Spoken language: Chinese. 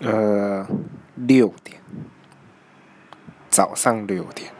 呃六点早上六点。